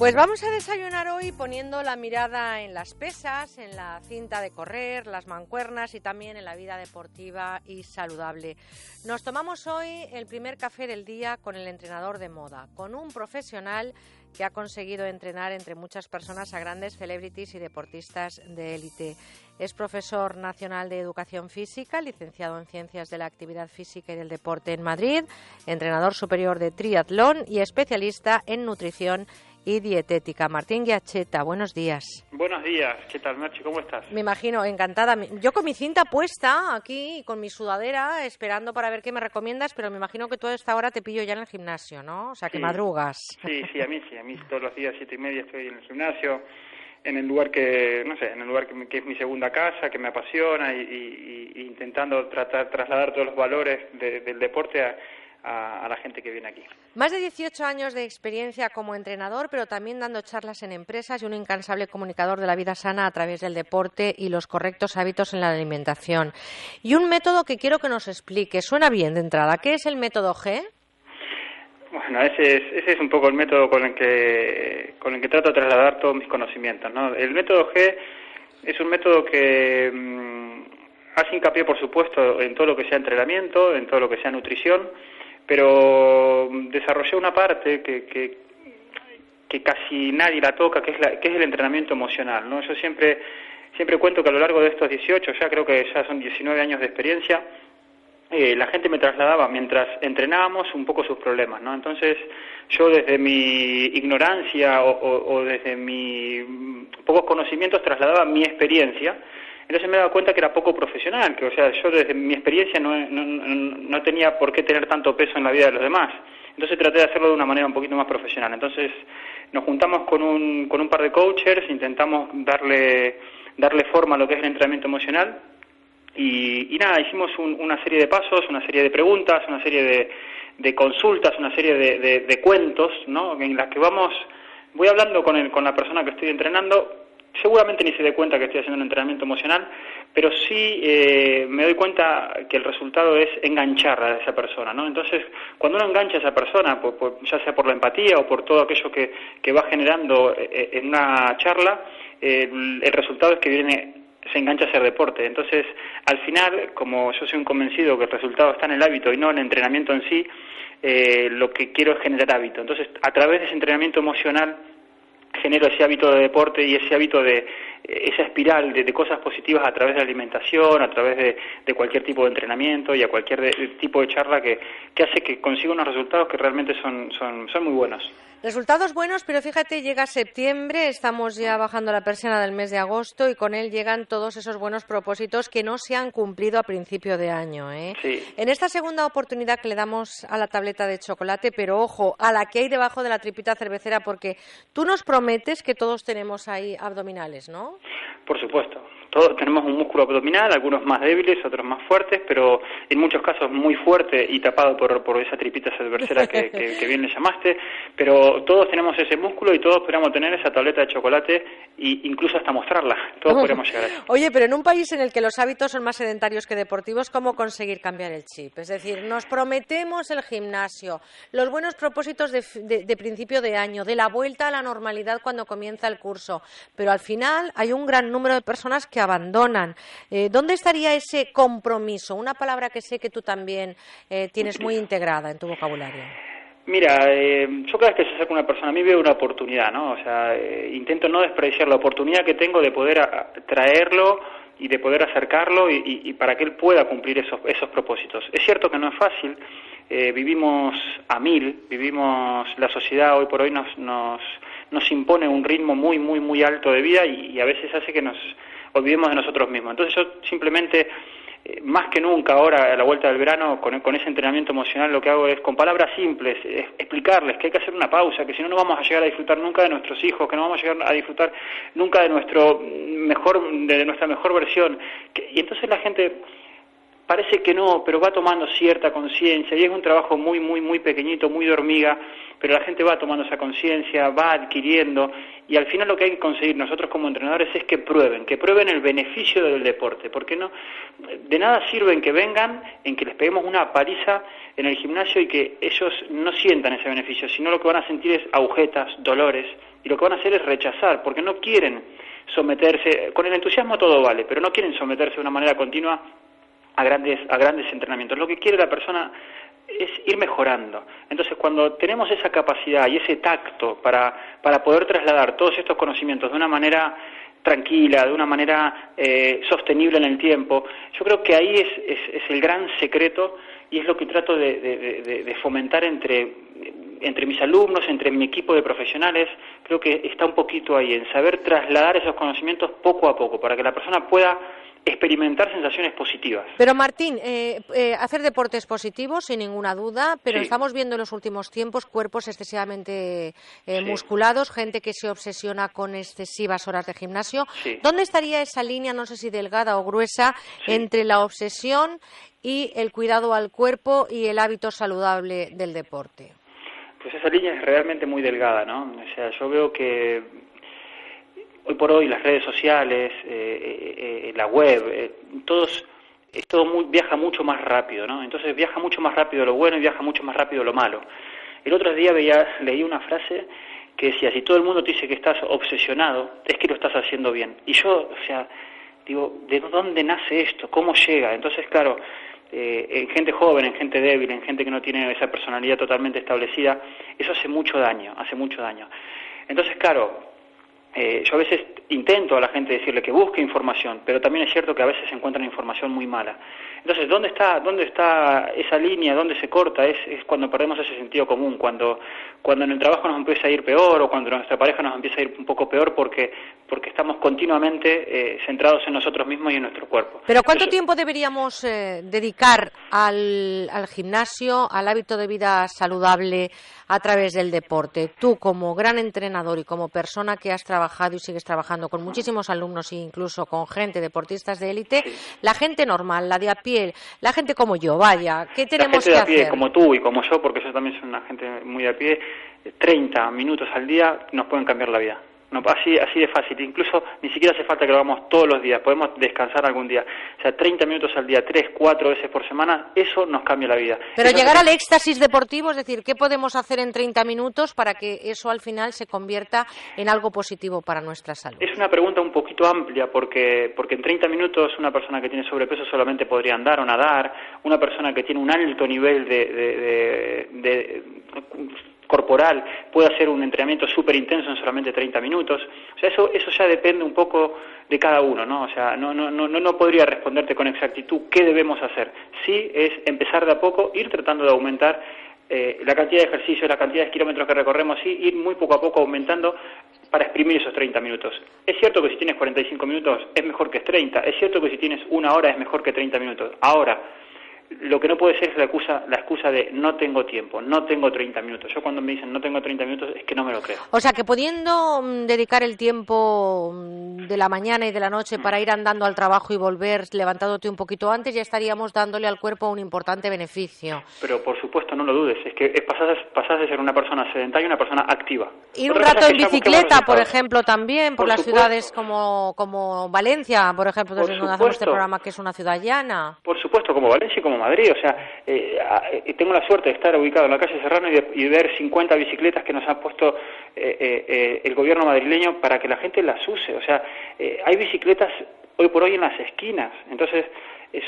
Pues vamos a desayunar hoy poniendo la mirada en las pesas, en la cinta de correr, las mancuernas y también en la vida deportiva y saludable. Nos tomamos hoy el primer café del día con el entrenador de moda, con un profesional que ha conseguido entrenar entre muchas personas a grandes celebrities y deportistas de élite. Es profesor nacional de educación física, licenciado en ciencias de la actividad física y del deporte en Madrid, entrenador superior de triatlón y especialista en nutrición y dietética. Martín Guiacheta, buenos días. Buenos días, ¿qué tal, Nachi? ¿Cómo estás? Me imagino, encantada. Yo con mi cinta puesta aquí, con mi sudadera, esperando para ver qué me recomiendas, pero me imagino que toda esta hora te pillo ya en el gimnasio, ¿no? O sea, que madrugas. Sí, sí, a mí sí, a mí todos los días, siete y media, estoy en el gimnasio, en el lugar que, no sé, en el lugar que, es mi segunda casa, que me apasiona y, intentando tratar, trasladar todos los valores del deporte a a, la gente que viene aquí. Más de 18 años de experiencia como entrenador, pero también dando charlas en empresas y un incansable comunicador de la vida sana a través del deporte y los correctos hábitos en la alimentación. Y un método que quiero que nos explique. Suena bien de entrada. ¿Qué es el método G? Bueno, ese es, ese es un poco el método con el que con el que trato de trasladar todos mis conocimientos. ¿no? El método G es un método que mm, hace hincapié, por supuesto, en todo lo que sea entrenamiento, en todo lo que sea nutrición, pero desarrollé una parte que, que, casi nadie la toca, que es, la, que es el entrenamiento emocional. ¿no? Yo siempre, siempre cuento que a lo largo de estos 18, ya creo que ya son 19 años de experiencia, eh, la gente me trasladaba mientras entrenábamos un poco sus problemas, ¿no? Entonces yo desde mi ignorancia o, o desde mis pocos conocimientos trasladaba mi experiencia entonces me he dado cuenta que era poco profesional, que o sea, yo desde mi experiencia no, no, tenía por qué tener tanto peso en la vida de los demás. Entonces traté de hacerlo de una manera un poquito más profesional. Entonces nos juntamos con un, con un par de coaches, intentamos darle, darle forma a lo que es el entrenamiento emocional y, nada, hicimos una serie de pasos, una serie de preguntas, una serie de, de consultas, una serie de, de, cuentos, ¿no? En las que vamos, voy hablando con, el, con la persona que estoy entrenando seguramente ni se dé cuenta que estoy haciendo un entrenamiento emocional, pero sí eh, me doy cuenta que el resultado es enganchar a esa persona, ¿no? Entonces, cuando uno engancha a esa persona, ya sea por la empatía o por todo aquello que, que va generando eh, eh, en una charla, el, resultado es que viene se engancha a hacer deporte. Entonces, al final, como yo soy un convencido que el resultado está en el hábito y no en el entrenamiento en sí, lo que quiero es generar hábito. Entonces, a través de ese entrenamiento emocional, genero ese hábito de deporte y ese hábito de esa espiral de, cosas positivas a través de la alimentación, a través de, cualquier tipo de entrenamiento y a cualquier tipo de charla que, que hace que consiga unos resultados que realmente son, son, son muy buenos. Resultados buenos, pero fíjate, llega septiembre, estamos ya bajando la persiana del mes de agosto y con él llegan todos esos buenos propósitos que no se han cumplido a principio de año. ¿eh? En esta segunda oportunidad que le damos a la tableta de chocolate, pero ojo, a la que hay debajo de la tripita cervecera, porque tú nos prometes que todos tenemos ahí abdominales, ¿no? Por supuesto. Todos tenemos un músculo abdominal, algunos más débiles, otros más fuertes, pero en muchos casos muy fuerte y tapado por, por esa tripita cervecera que, que, bien le llamaste. Pero todos tenemos ese músculo y todos podríamos tener esa tableta de chocolate e incluso hasta mostrarla. Todos podríamos llegar a eso. Oye, pero en un país en el que los hábitos son más sedentarios que deportivos, ¿cómo conseguir cambiar el chip? Es decir, nos prometemos el gimnasio, los buenos propósitos de, de principio de año, de la vuelta a la normalidad cuando comienza el curso, pero al final hay un gran número de personas que abandonan. Eh, ¿Dónde estaría ese compromiso? Una palabra que sé que tú también eh, tienes muy integrada en tu vocabulario. Mira, eh, yo cada vez que se acerca una persona a mí veo una oportunidad, ¿no? O sea, intento no despreciar la oportunidad que tengo de poder traerlo y de poder acercarlo y, para que él pueda cumplir esos, esos propósitos. Es cierto que no es fácil, vivimos a mil, vivimos, la sociedad hoy por hoy nos, nos, nos impone un ritmo muy, muy, muy alto de vida y a veces hace que nos olvidemos de nosotros mismos. Entonces yo simplemente, eh, más que nunca ahora, a la vuelta del verano, con, con, ese entrenamiento emocional, lo que hago es, con palabras simples, explicarles que hay que hacer una pausa, que si no, no vamos a llegar a disfrutar nunca de nuestros hijos, que no vamos a llegar a disfrutar nunca de, nuestro mejor, de nuestra mejor versión. y entonces la gente parece que no, pero va tomando cierta conciencia y es un trabajo muy, muy, muy pequeñito, muy de hormiga, pero la gente va tomando esa conciencia, va adquiriendo y al final lo que hay que conseguir nosotros como entrenadores es que prueben, que prueben el beneficio del deporte, porque no, de nada sirve que vengan, en que les peguemos una paliza en el gimnasio y que ellos no sientan ese beneficio, sino lo que van a sentir es agujetas, dolores, y lo que van a hacer es rechazar, porque no quieren someterse, con el entusiasmo todo vale, pero no quieren someterse de una manera continua a grandes, a grandes entrenamientos. Lo que quiere la persona es ir mejorando. Entonces, cuando tenemos esa capacidad y ese tacto para, para poder trasladar todos estos conocimientos de una manera tranquila, de una manera eh, sostenible en el tiempo, yo creo que ahí es, es, el gran secreto y es lo que trato de, de fomentar entre, entre mis alumnos, entre mi equipo de profesionales, creo que está un poquito ahí, en saber trasladar esos conocimientos poco a poco, para que la persona pueda experimentar sensaciones positivas. Pero Martín, eh, eh, hacer deportes positivos, sin ninguna duda, pero estamos viendo en los últimos tiempos cuerpos excesivamente eh, musculados, gente que se obsesiona con excesivas horas de gimnasio. ¿Dónde estaría esa línea, no sé si delgada o gruesa, entre la obsesión y el cuidado al cuerpo y el hábito saludable del deporte? Pues esa línea es realmente muy delgada, ¿no? O sea, yo veo que hoy por hoy las redes sociales, eh, eh, eh, la web, todos todo muy, viaja mucho más rápido, ¿no? Entonces viaja mucho más rápido lo bueno y viaja mucho más rápido lo malo. El otro día veía, leí una frase que decía, si todo el mundo te dice que estás obsesionado, es que lo estás haciendo bien. Y yo, o sea, digo, ¿de dónde nace esto? ¿Cómo llega? Entonces, claro, en gente joven, en gente débil, en gente que no tiene esa personalidad totalmente establecida, eso hace mucho daño, hace mucho daño. Entonces, claro, eh, yo a veces intento a la gente decirle que busque información, pero también es cierto que a veces se encuentran información muy mala. Entonces, ¿dónde está, dónde está esa línea? ¿Dónde se corta? Es, es cuando perdemos ese sentido común, cuando, cuando en el trabajo nos empieza a ir peor o cuando nuestra pareja nos empieza a ir un poco peor porque, porque estamos continuamente eh, centrados en nosotros mismos y en nuestro cuerpo. Pero ¿cuánto tiempo deberíamos eh, dedicar al, al gimnasio, al hábito de vida saludable a través del deporte? Tú, como gran entrenador y como persona que has trabajado y sigues trabajando con muchísimos alumnos e incluso con gente, deportistas de élite, la gente normal, la de a pie, la gente como yo, vaya, ¿qué tenemos la gente de a pie, como tú y como yo, porque yo también soy una gente muy de a pie, 30 minutos al día nos pueden cambiar la vida. No, así, así de fácil. Incluso ni siquiera hace falta que lo hagamos todos los días. Podemos descansar algún día. O sea, 30 minutos al día, 3, 4 veces por semana, eso nos cambia la vida. Pero llegar al éxtasis deportivo, es decir, ¿qué podemos hacer en 30 minutos para que eso al final se convierta en algo positivo para nuestra salud? Es una pregunta un poquito amplia porque, porque en 30 minutos una persona que tiene sobrepeso solamente podría andar o nadar. Una persona que tiene un alto nivel de, de corporal puede hacer un entrenamiento súper intenso en solamente 30 minutos. O sea, eso, eso ya depende un poco de cada uno, ¿no? O sea, no, no, no, no podría responderte con exactitud qué debemos hacer. Sí es empezar de a poco, ir tratando de aumentar eh, la cantidad de ejercicios, la cantidad de kilómetros que recorremos, sí, ir muy poco a poco aumentando para exprimir esos 30 minutos. Es cierto que si tienes 45 minutos es mejor que 30, es cierto que si tienes una hora es mejor que 30 minutos. Ahora, lo que no puede ser es la excusa, la excusa de no tengo tiempo, no tengo 30 minutos. Yo cuando me dicen no tengo 30 minutos es que no me lo creo. O sea, que pudiendo mm, dedicar el tiempo mm, de la mañana y de la noche para ir andando al trabajo y volver levantándote un poquito antes, ya estaríamos dándole al cuerpo un importante beneficio. Pero por supuesto, no lo dudes, es que pasas, de ser una persona sedentaria a una persona activa. Ir un rato en bicicleta, por ejemplo, también, por, las ciudades como, como Valencia, por ejemplo, donde hacemos este programa, que es una ciudad llana. Por supuesto, como Valencia y como Madrid. O sea, eh, eh, tengo la suerte de estar ubicado en la calle Serrano y, ver 50 bicicletas que nos ha puesto eh, el gobierno madrileño para que la gente las use. O sea, hay bicicletas hoy por hoy en las esquinas. Entonces,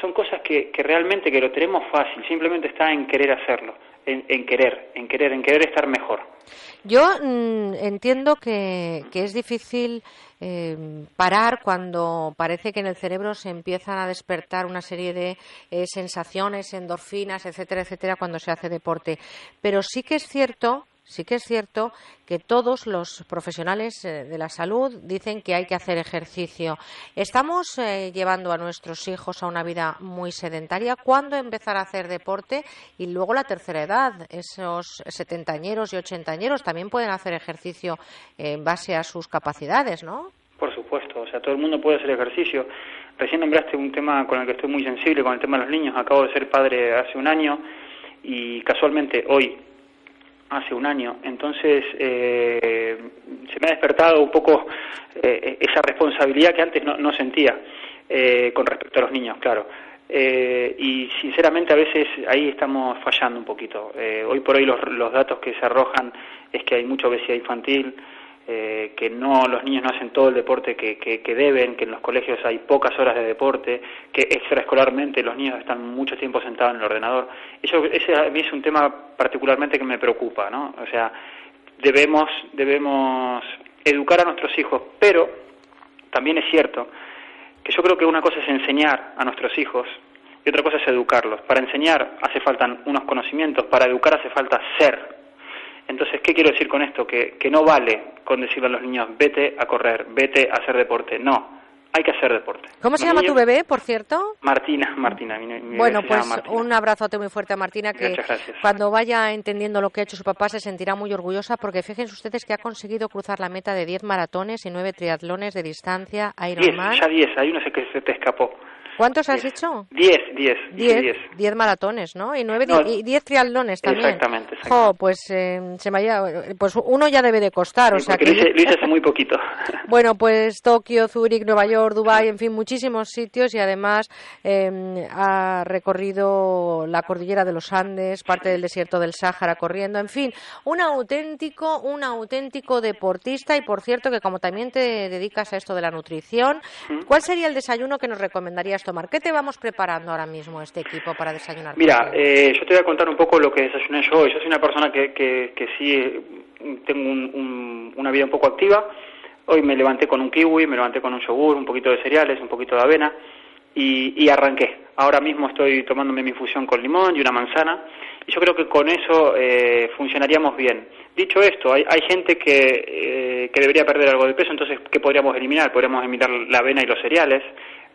son cosas que, realmente que lo tenemos fácil. Simplemente está en querer hacerlo, en, querer, en querer, en querer estar mejor. Yo mm, entiendo que, que es difícil eh, parar cuando parece que en el cerebro se empiezan a despertar una serie de eh, sensaciones, endorfinas, etcétera, etcétera, cuando se hace deporte. Pero sí que es cierto sí que es cierto que todos los profesionales eh, de la salud dicen que hay que hacer ejercicio. Estamos llevando a nuestros hijos a una vida muy sedentaria. ¿Cuándo empezar a hacer deporte? Y luego la tercera edad. Esos setentañeros y ochentañeros también pueden hacer ejercicio en base a sus capacidades, ¿no? Por supuesto, o sea, todo el mundo puede hacer ejercicio. recién nombraste un tema con el que estoy muy sensible, con el tema de los niños. Acabo de ser padre hace un año y casualmente hoy hace un año. Entonces, eh, se me ha despertado un poco eh, esa responsabilidad que antes no, sentía eh, con respecto a los niños, claro. y sinceramente a veces ahí estamos fallando un poquito. hoy por hoy los, los datos que se arrojan es que hay mucha obesidad infantil, eh, que no los niños no hacen todo el deporte que, que, deben, que en los colegios hay pocas horas de deporte, que extraescolarmente los niños están mucho tiempo sentados en el ordenador. Eso, ese a mí es un tema particularmente que me preocupa, ¿no? O sea, debemos, debemos educar a nuestros hijos, pero también es cierto que yo creo que una cosa es enseñar a nuestros hijos y otra cosa es educarlos. Para enseñar hace falta unos conocimientos, para educar hace falta ser entonces, ¿qué quiero decir con esto? Que, que no vale con decirle a los niños, vete a correr, vete a hacer deporte. No, hay que hacer deporte. ¿Cómo se llama tu bebé, por cierto? Martina, Martina. bueno, pues un abrazote muy fuerte a Martina, que cuando vaya entendiendo lo que ha hecho su papá se sentirá muy orgullosa, porque fíjense ustedes que ha conseguido cruzar la meta de 10 maratones y 9 triatlones de distancia Ironman. 10, ya 10, hay uno que se te escapó. ¿Cuántos has hecho? Diez, diez. Diez, diez maratones, ¿no? Y nueve, y diez triatlones también. Exactamente. Jo, pues eh, se me pues uno ya debe de costar, o sea que... Lo hice, hace muy poquito. Bueno, pues Tokio, Zúrich, Nueva York, Dubái, en fin, muchísimos sitios y además em, ha recorrido la cordillera de los Andes, parte del desierto del Sáhara corriendo, en fin, un auténtico, un auténtico deportista y por cierto que como también te dedicas a esto de la nutrición, ¿cuál sería el desayuno que nos recomendarías tomar? ¿Qué te vamos preparando ahora mismo este equipo para desayunar? Mira, eh, yo te voy a contar un poco lo que desayuné yo hoy. Yo soy una persona que, que, sí eh, tengo una vida un poco activa. Hoy me levanté con un kiwi, me levanté con un yogur, un poquito de cereales, un poquito de avena y, arranqué. Ahora mismo estoy tomándome mi infusión con limón y una manzana y yo creo que con eso eh, funcionaríamos bien. Dicho esto, hay, hay gente que, que debería perder algo de peso, entonces, ¿qué podríamos eliminar? Podríamos eliminar la avena y los cereales.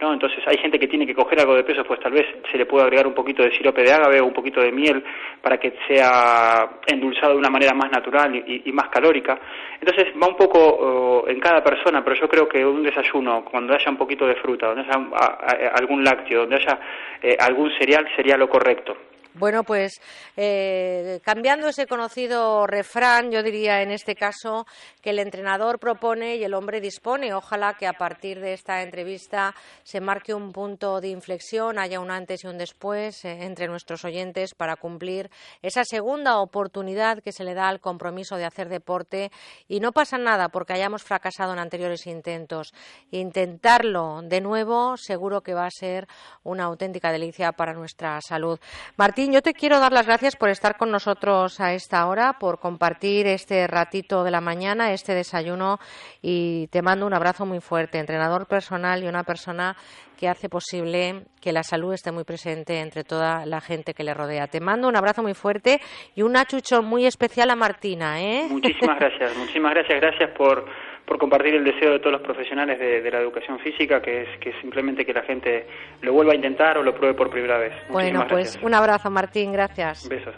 ¿No? Entonces hay gente que tiene que coger algo de peso, pues tal vez se le puede agregar un poquito de sirope de ágave o un poquito de miel para que sea endulzado de una manera más natural y, más calórica. Entonces va un poco en cada persona, pero yo creo que un desayuno, cuando haya un poquito de fruta, donde haya algún lácteo, donde haya eh, algún cereal, sería lo correcto. Bueno, pues eh, cambiando ese conocido refrán, yo diría en este caso que el entrenador propone y el hombre dispone. Ojalá que a partir de esta entrevista se marque un punto de inflexión, haya un antes y un después eh, entre nuestros oyentes para cumplir esa segunda oportunidad que se le da al compromiso de hacer deporte. Y no pasa nada porque hayamos fracasado en anteriores intentos. Intentarlo de nuevo seguro que va a ser una auténtica delicia para nuestra salud. Martín, yo te quiero dar las gracias por estar con nosotros a esta hora, por compartir este ratito de la mañana, este desayuno y te mando un abrazo muy fuerte, entrenador personal y una persona que hace posible que la salud esté muy presente entre toda la gente que le rodea. Te mando un abrazo muy fuerte y un achucho muy especial a Martina. ¿eh? Muchísimas gracias, muchísimas gracias, gracias por por compartir el deseo de todos los profesionales de, la educación física, que es que simplemente que la gente lo vuelva a intentar o lo pruebe por primera vez. bueno, pues un abrazo, Martín, gracias. Besos.